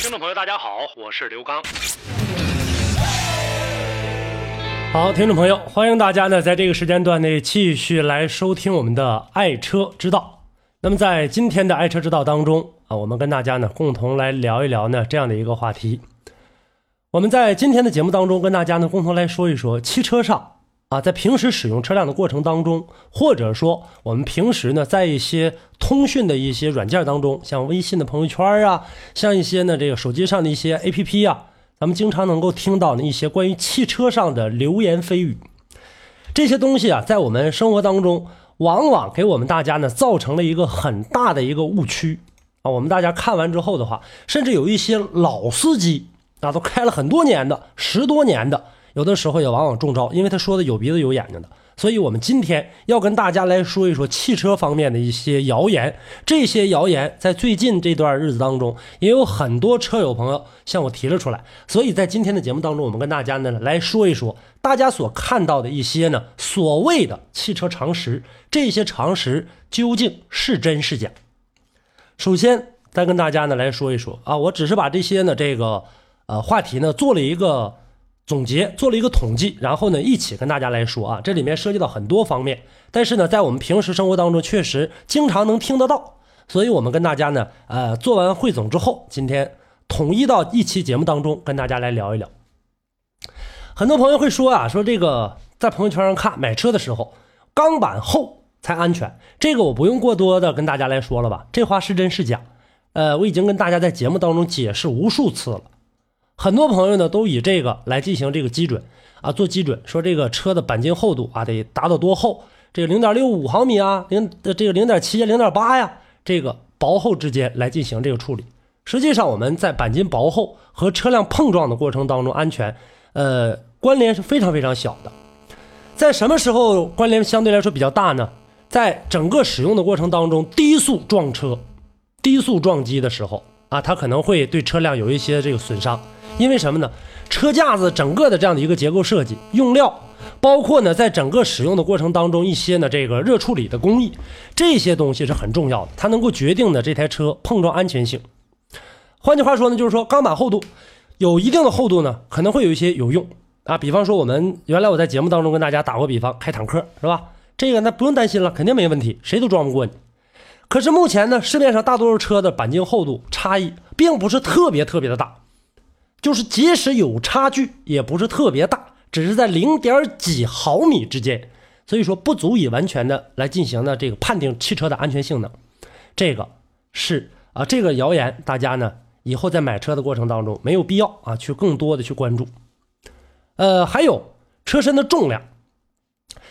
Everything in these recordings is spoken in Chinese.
听众朋友，大家好，我是刘刚。好，听众朋友，欢迎大家呢在这个时间段内继续来收听我们的爱车之道。那么在今天的爱车之道当中啊，我们跟大家呢共同来聊一聊呢这样的一个话题。我们在今天的节目当中跟大家呢共同来说一说汽车上啊，在平时使用车辆的过程当中，或者说我们平时呢在一些通讯的一些软件当中，像微信的朋友圈啊，像一些呢这个手机上的一些 APP 啊，咱们经常能够听到的一些关于汽车上的流言蜚语，这些东西啊，在我们生活当中。往往给我们大家呢造成了一个很大的一个误区啊！我们大家看完之后的话，甚至有一些老司机啊，都开了很多年的、十多年的，有的时候也往往中招，因为他说的有鼻子有眼睛的。所以，我们今天要跟大家来说一说汽车方面的一些谣言。这些谣言在最近这段日子当中，也有很多车友朋友向我提了出来。所以在今天的节目当中，我们跟大家呢来说一说大家所看到的一些呢所谓的汽车常识，这些常识究竟是真是假？首先，再跟大家呢来说一说啊，我只是把这些呢这个呃话题呢做了一个。总结做了一个统计，然后呢，一起跟大家来说啊，这里面涉及到很多方面，但是呢，在我们平时生活当中，确实经常能听得到，所以我们跟大家呢，呃，做完汇总之后，今天统一到一期节目当中跟大家来聊一聊。很多朋友会说啊，说这个在朋友圈上看买车的时候，钢板厚才安全，这个我不用过多的跟大家来说了吧，这话是真是假？呃，我已经跟大家在节目当中解释无数次了。很多朋友呢都以这个来进行这个基准啊，做基准，说这个车的钣金厚度啊得达到多厚？这个零点六五毫米啊，零这个零点七，零点八呀，这个薄厚之间来进行这个处理。实际上我们在钣金薄厚和车辆碰撞的过程当中，安全呃关联是非常非常小的。在什么时候关联相对来说比较大呢？在整个使用的过程当中，低速撞车、低速撞击的时候啊，它可能会对车辆有一些这个损伤。因为什么呢？车架子整个的这样的一个结构设计、用料，包括呢，在整个使用的过程当中，一些呢这个热处理的工艺，这些东西是很重要的，它能够决定的这台车碰撞安全性。换句话说呢，就是说钢板厚度有一定的厚度呢，可能会有一些有用啊。比方说，我们原来我在节目当中跟大家打过比方，开坦克是吧？这个那不用担心了，肯定没问题，谁都撞不过你。可是目前呢，市面上大多数车的钣金厚度差异并不是特别特别的大。就是即使有差距，也不是特别大，只是在零点几毫米之间，所以说不足以完全的来进行呢这个判定汽车的安全性能。这个是啊，这个谣言大家呢以后在买车的过程当中没有必要啊去更多的去关注。呃，还有车身的重量。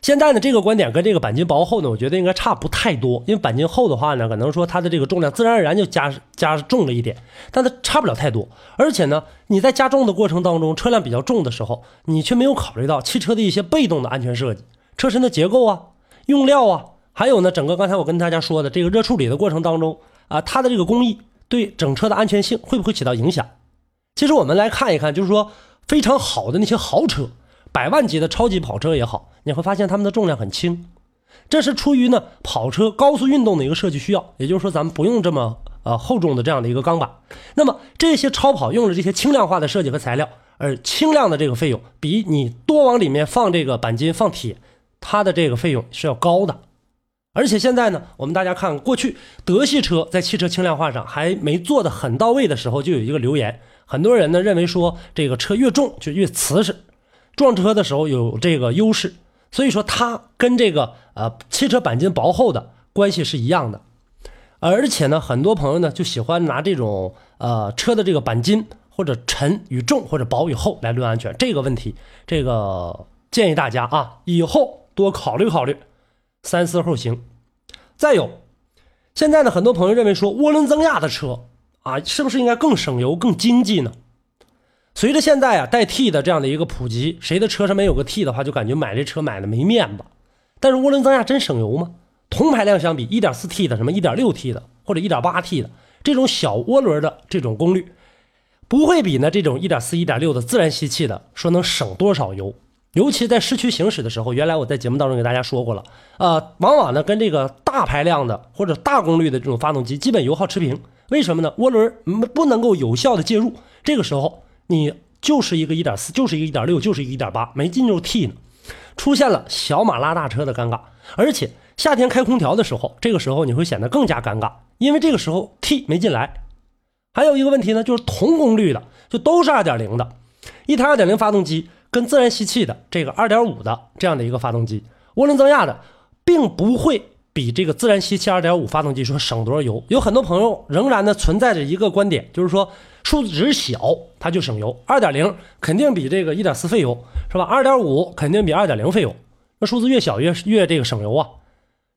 现在呢，这个观点跟这个钣金薄厚呢，我觉得应该差不太多。因为钣金厚的话呢，可能说它的这个重量自然而然就加加重了一点，但它差不了太多。而且呢，你在加重的过程当中，车辆比较重的时候，你却没有考虑到汽车的一些被动的安全设计，车身的结构啊、用料啊，还有呢，整个刚才我跟大家说的这个热处理的过程当中啊，它的这个工艺对整车的安全性会不会起到影响？其实我们来看一看，就是说非常好的那些豪车。百万级的超级跑车也好，你会发现它们的重量很轻，这是出于呢跑车高速运动的一个设计需要。也就是说，咱们不用这么呃厚重的这样的一个钢板。那么这些超跑用了这些轻量化的设计和材料，而轻量的这个费用比你多往里面放这个钣金放铁，它的这个费用是要高的。而且现在呢，我们大家看过去德系车在汽车轻量化上还没做的很到位的时候，就有一个留言，很多人呢认为说这个车越重就越瓷实。撞车的时候有这个优势，所以说它跟这个呃汽车钣金薄厚的关系是一样的，而且呢，很多朋友呢就喜欢拿这种呃车的这个钣金或者沉与重或者薄与厚来论安全，这个问题，这个建议大家啊以后多考虑考虑，三思后行。再有，现在呢很多朋友认为说涡轮增压的车啊是不是应该更省油更经济呢？随着现在啊带 T 的这样的一个普及，谁的车上没有个 T 的话，就感觉买这车买的没面子。但是涡轮增压真省油吗？同排量相比，1.4T 的、什么 1.6T 的或者 1.8T 的这种小涡轮的这种功率，不会比呢这种1.4、1.6的自然吸气的说能省多少油。尤其在市区行驶的时候，原来我在节目当中给大家说过了，呃，往往呢跟这个大排量的或者大功率的这种发动机基本油耗持平。为什么呢？涡轮不能够有效的介入，这个时候你就是一个1.4，就是一个1.6，就是一个1.8，没进入 T 呢，出现了小马拉大车的尴尬。而且夏天开空调的时候，这个时候你会显得更加尴尬，因为这个时候 T 没进来。还有一个问题呢，就是同功率的，就都是2.0的，一台2.0发动机。跟自然吸气的这个2.5的这样的一个发动机，涡轮增压的，并不会比这个自然吸气2.5发动机说省多少油。有很多朋友仍然呢存在着一个观点，就是说数值小它就省油，2.0肯定比这个1.4费油是吧？2.5肯定比2.0费油，那数字越小越越这个省油啊。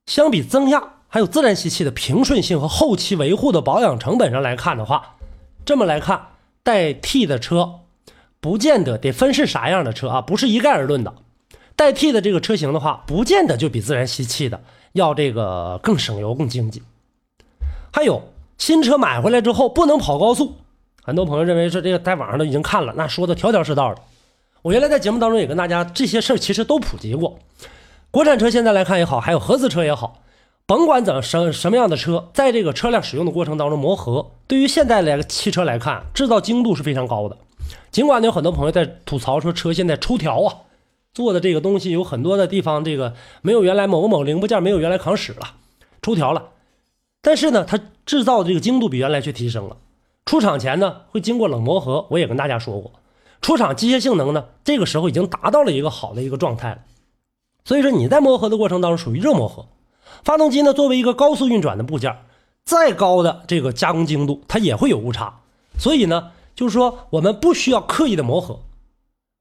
相比增压还有自然吸气的平顺性和后期维护的保养成本上来看的话，这么来看带 T 的车。不见得得分是啥样的车啊，不是一概而论的。代替的这个车型的话，不见得就比自然吸气的要这个更省油、更经济。还有新车买回来之后不能跑高速，很多朋友认为说这个在网上都已经看了，那说的条条是道的。我原来在节目当中也跟大家这些事儿其实都普及过。国产车现在来看也好，还有合资车也好，甭管怎么什什么样的车，在这个车辆使用的过程当中磨合，对于现在来汽车来看，制造精度是非常高的。尽管，有很多朋友在吐槽说车现在抽条啊，做的这个东西有很多的地方，这个没有原来某某零部件没有原来扛使了，抽条了。但是呢，它制造的这个精度比原来却提升了。出厂前呢，会经过冷磨合，我也跟大家说过，出厂机械性能呢，这个时候已经达到了一个好的一个状态了。所以说你在磨合的过程当中属于热磨合。发动机呢，作为一个高速运转的部件，再高的这个加工精度，它也会有误差。所以呢。就是说，我们不需要刻意的磨合，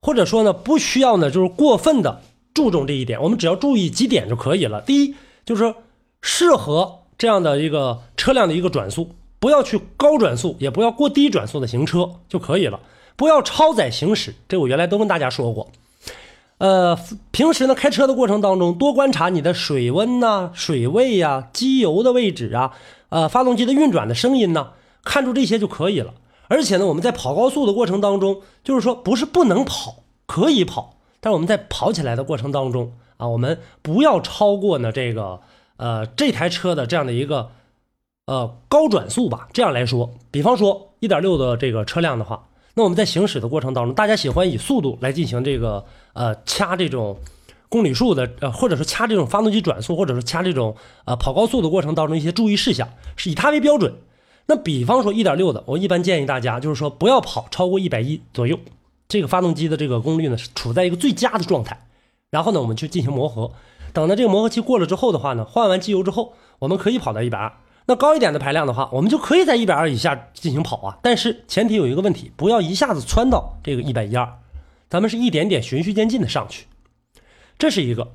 或者说呢，不需要呢，就是过分的注重这一点。我们只要注意几点就可以了。第一，就是，适合这样的一个车辆的一个转速，不要去高转速，也不要过低转速的行车就可以了。不要超载行驶，这我原来都跟大家说过。呃，平时呢，开车的过程当中，多观察你的水温呐、水位呀、机油的位置啊、呃，发动机的运转的声音呐，看住这些就可以了。而且呢，我们在跑高速的过程当中，就是说不是不能跑，可以跑，但是我们在跑起来的过程当中啊，我们不要超过呢这个呃这台车的这样的一个呃高转速吧。这样来说，比方说一点六的这个车辆的话，那我们在行驶的过程当中，大家喜欢以速度来进行这个呃掐这种公里数的呃，或者说掐这种发动机转速，或者说掐这种呃跑高速的过程当中一些注意事项，是以它为标准。那比方说一点六的，我一般建议大家就是说不要跑超过一百一左右，这个发动机的这个功率呢是处在一个最佳的状态。然后呢，我们去进行磨合，等到这个磨合期过了之后的话呢，换完机油之后，我们可以跑到一百二。那高一点的排量的话，我们就可以在一百二以下进行跑啊。但是前提有一个问题，不要一下子窜到这个一百一二，咱们是一点点循序渐进的上去，这是一个。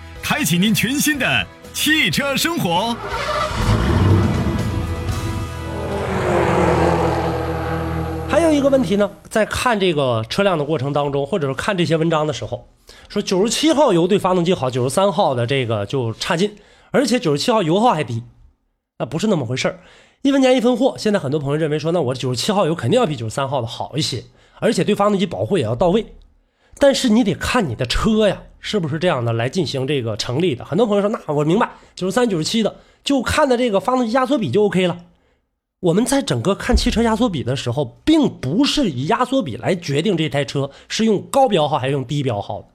开启您全新的汽车生活。还有一个问题呢，在看这个车辆的过程当中，或者说看这些文章的时候，说九十七号油对发动机好，九十三号的这个就差劲，而且九十七号油耗还低，那不是那么回事儿。一分钱一分货，现在很多朋友认为说，那我九十七号油肯定要比九十三号的好一些，而且对发动机保护也要到位。但是你得看你的车呀，是不是这样的来进行这个成立的？很多朋友说，那我明白，九十三、九十七的，就看的这个发动机压缩比就 OK 了。我们在整个看汽车压缩比的时候，并不是以压缩比来决定这台车是用高标号还是用低标号的。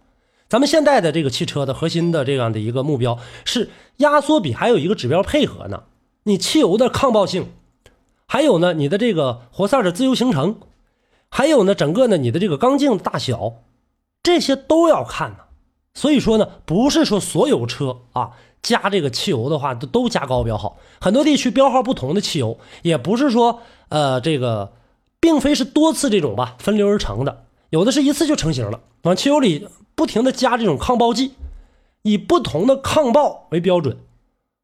咱们现在的这个汽车的核心的这样的一个目标是压缩比，还有一个指标配合呢。你汽油的抗爆性，还有呢你的这个活塞的自由行程。还有呢，整个呢你的这个缸径大小，这些都要看呢。所以说呢，不是说所有车啊加这个汽油的话都都加高标号，很多地区标号不同的汽油，也不是说呃这个，并非是多次这种吧分流而成的，有的是一次就成型了，往汽油里不停的加这种抗爆剂，以不同的抗爆为标准。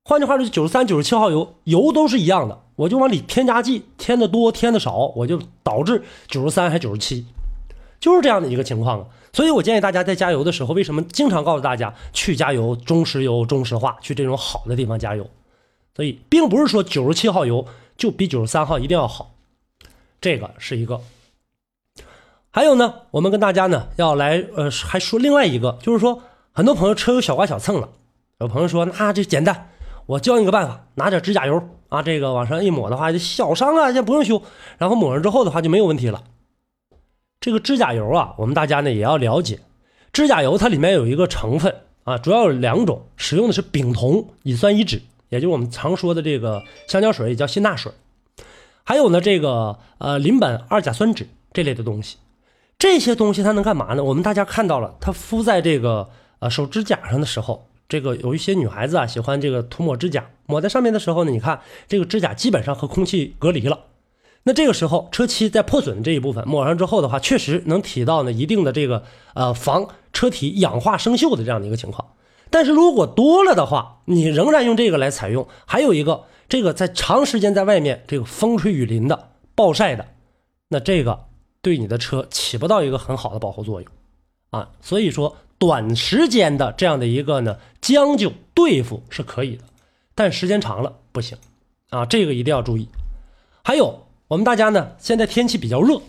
换句话说，九十三、九十七号油油都是一样的，我就往里添加剂，添的多添的少，我就导致九十三还九十七，就是这样的一个情况啊。所以我建议大家在加油的时候，为什么经常告诉大家去加油中石油、中石化，去这种好的地方加油？所以并不是说九十七号油就比九十三号一定要好，这个是一个。还有呢，我们跟大家呢要来呃，还说另外一个，就是说很多朋友车有小刮小蹭了，有朋友说那这简单，我教你个办法，拿点指甲油啊，这个往上一抹的话，就小伤啊，先不用修，然后抹上之后的话就没有问题了。这个指甲油啊，我们大家呢也要了解，指甲油它里面有一个成分啊，主要有两种，使用的是丙酮乙酸乙酯，也就是我们常说的这个香蕉水，也叫辛钠水，还有呢这个呃邻苯二甲酸酯这类的东西，这些东西它能干嘛呢？我们大家看到了，它敷在这个呃手指甲上的时候，这个有一些女孩子啊喜欢这个涂抹指甲，抹在上面的时候呢，你看这个指甲基本上和空气隔离了。那这个时候，车漆在破损这一部分抹上之后的话，确实能起到呢一定的这个呃防车体氧化生锈的这样的一个情况。但是如果多了的话，你仍然用这个来采用，还有一个这个在长时间在外面这个风吹雨淋的暴晒的，那这个对你的车起不到一个很好的保护作用啊。所以说，短时间的这样的一个呢将就对付是可以的，但时间长了不行啊，这个一定要注意。还有。我们大家呢，现在天气比较热，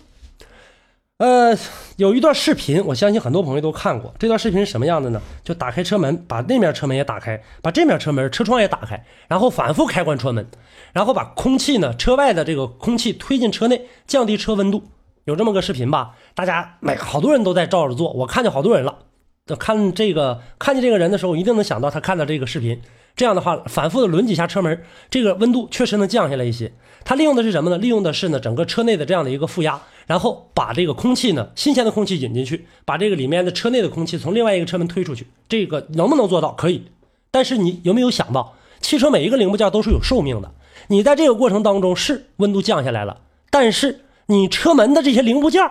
呃，有一段视频，我相信很多朋友都看过。这段视频是什么样的呢？就打开车门，把那面车门也打开，把这面车门车窗也打开，然后反复开关车门，然后把空气呢，车外的这个空气推进车内，降低车温度。有这么个视频吧？大家每好多人都在照着做，我看见好多人了。看这个看见这个人的时候，一定能想到他看到这个视频。这样的话，反复的轮几下车门，这个温度确实能降下来一些。它利用的是什么呢？利用的是呢整个车内的这样的一个负压，然后把这个空气呢新鲜的空气引进去，把这个里面的车内的空气从另外一个车门推出去。这个能不能做到？可以。但是你有没有想到，汽车每一个零部件都是有寿命的。你在这个过程当中是温度降下来了，但是你车门的这些零部件，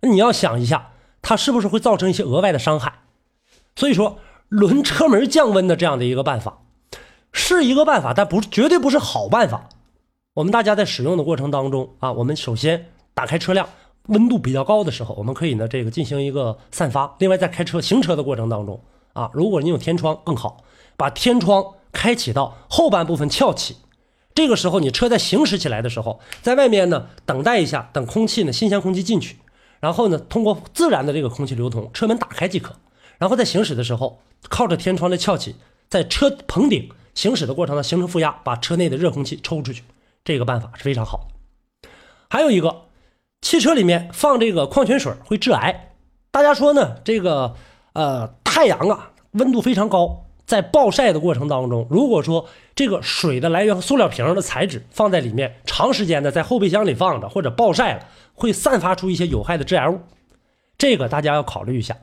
你要想一下，它是不是会造成一些额外的伤害？所以说，轮车门降温的这样的一个办法。是一个办法，但不是绝对不是好办法。我们大家在使用的过程当中啊，我们首先打开车辆，温度比较高的时候，我们可以呢这个进行一个散发。另外，在开车行车的过程当中啊，如果你有天窗更好，把天窗开启到后半部分翘起。这个时候，你车在行驶起来的时候，在外面呢等待一下，等空气呢新鲜空气进去，然后呢通过自然的这个空气流通，车门打开即可。然后在行驶的时候，靠着天窗的翘起，在车棚顶。行驶的过程呢，形成负压，把车内的热空气抽出去，这个办法是非常好的。还有一个，汽车里面放这个矿泉水会致癌。大家说呢，这个呃太阳啊，温度非常高，在暴晒的过程当中，如果说这个水的来源和塑料瓶的材质放在里面，长时间的在后备箱里放着或者暴晒了，会散发出一些有害的致癌物，这个大家要考虑一下。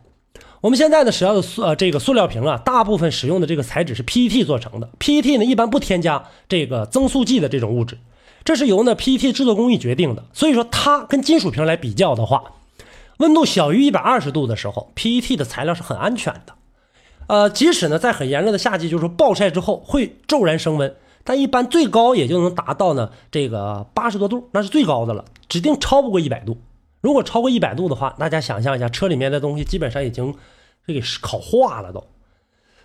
我们现在呢使用的塑呃这个塑料瓶啊，大部分使用的这个材质是 PET 做成的。PET 呢一般不添加这个增塑剂的这种物质，这是由呢 PET 制作工艺决定的。所以说它跟金属瓶来比较的话，温度小于一百二十度的时候，PET 的材料是很安全的。呃，即使呢在很炎热的夏季，就是暴晒之后会骤然升温，但一般最高也就能达到呢这个八十多度，那是最高的了，指定超不过一百度。如果超过一百度的话，大家想象一下，车里面的东西基本上已经这给烤化了都。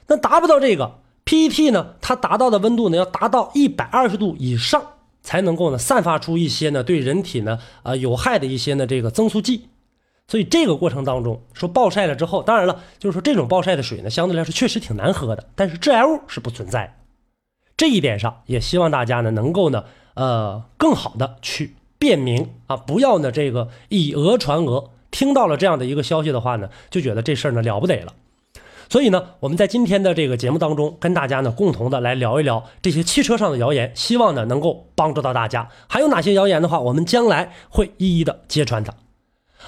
那达不到这个 PET 呢？它达到的温度呢，要达到一百二十度以上，才能够呢散发出一些呢对人体呢啊有害的一些呢这个增速剂。所以这个过程当中，说暴晒了之后，当然了，就是说这种暴晒的水呢，相对来说确实挺难喝的，但是致癌物是不存在的。这一点上，也希望大家呢能够呢呃更好的去。便明啊，不要呢这个以讹传讹。听到了这样的一个消息的话呢，就觉得这事儿呢了不得了。所以呢，我们在今天的这个节目当中，跟大家呢共同的来聊一聊这些汽车上的谣言，希望呢能够帮助到大家。还有哪些谣言的话，我们将来会一一的揭穿它。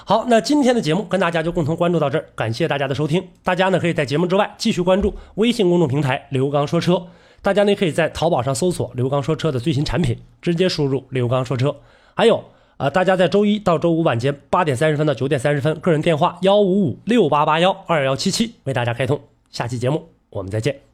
好，那今天的节目跟大家就共同关注到这儿，感谢大家的收听。大家呢可以在节目之外继续关注微信公众平台“刘刚说车”，大家呢可以在淘宝上搜索“刘刚说车”的最新产品，直接输入“刘刚说车”。还有啊，大家在周一到周五晚间八点三十分到九点三十分，个人电话幺五五六八八幺二幺七七为大家开通。下期节目我们再见。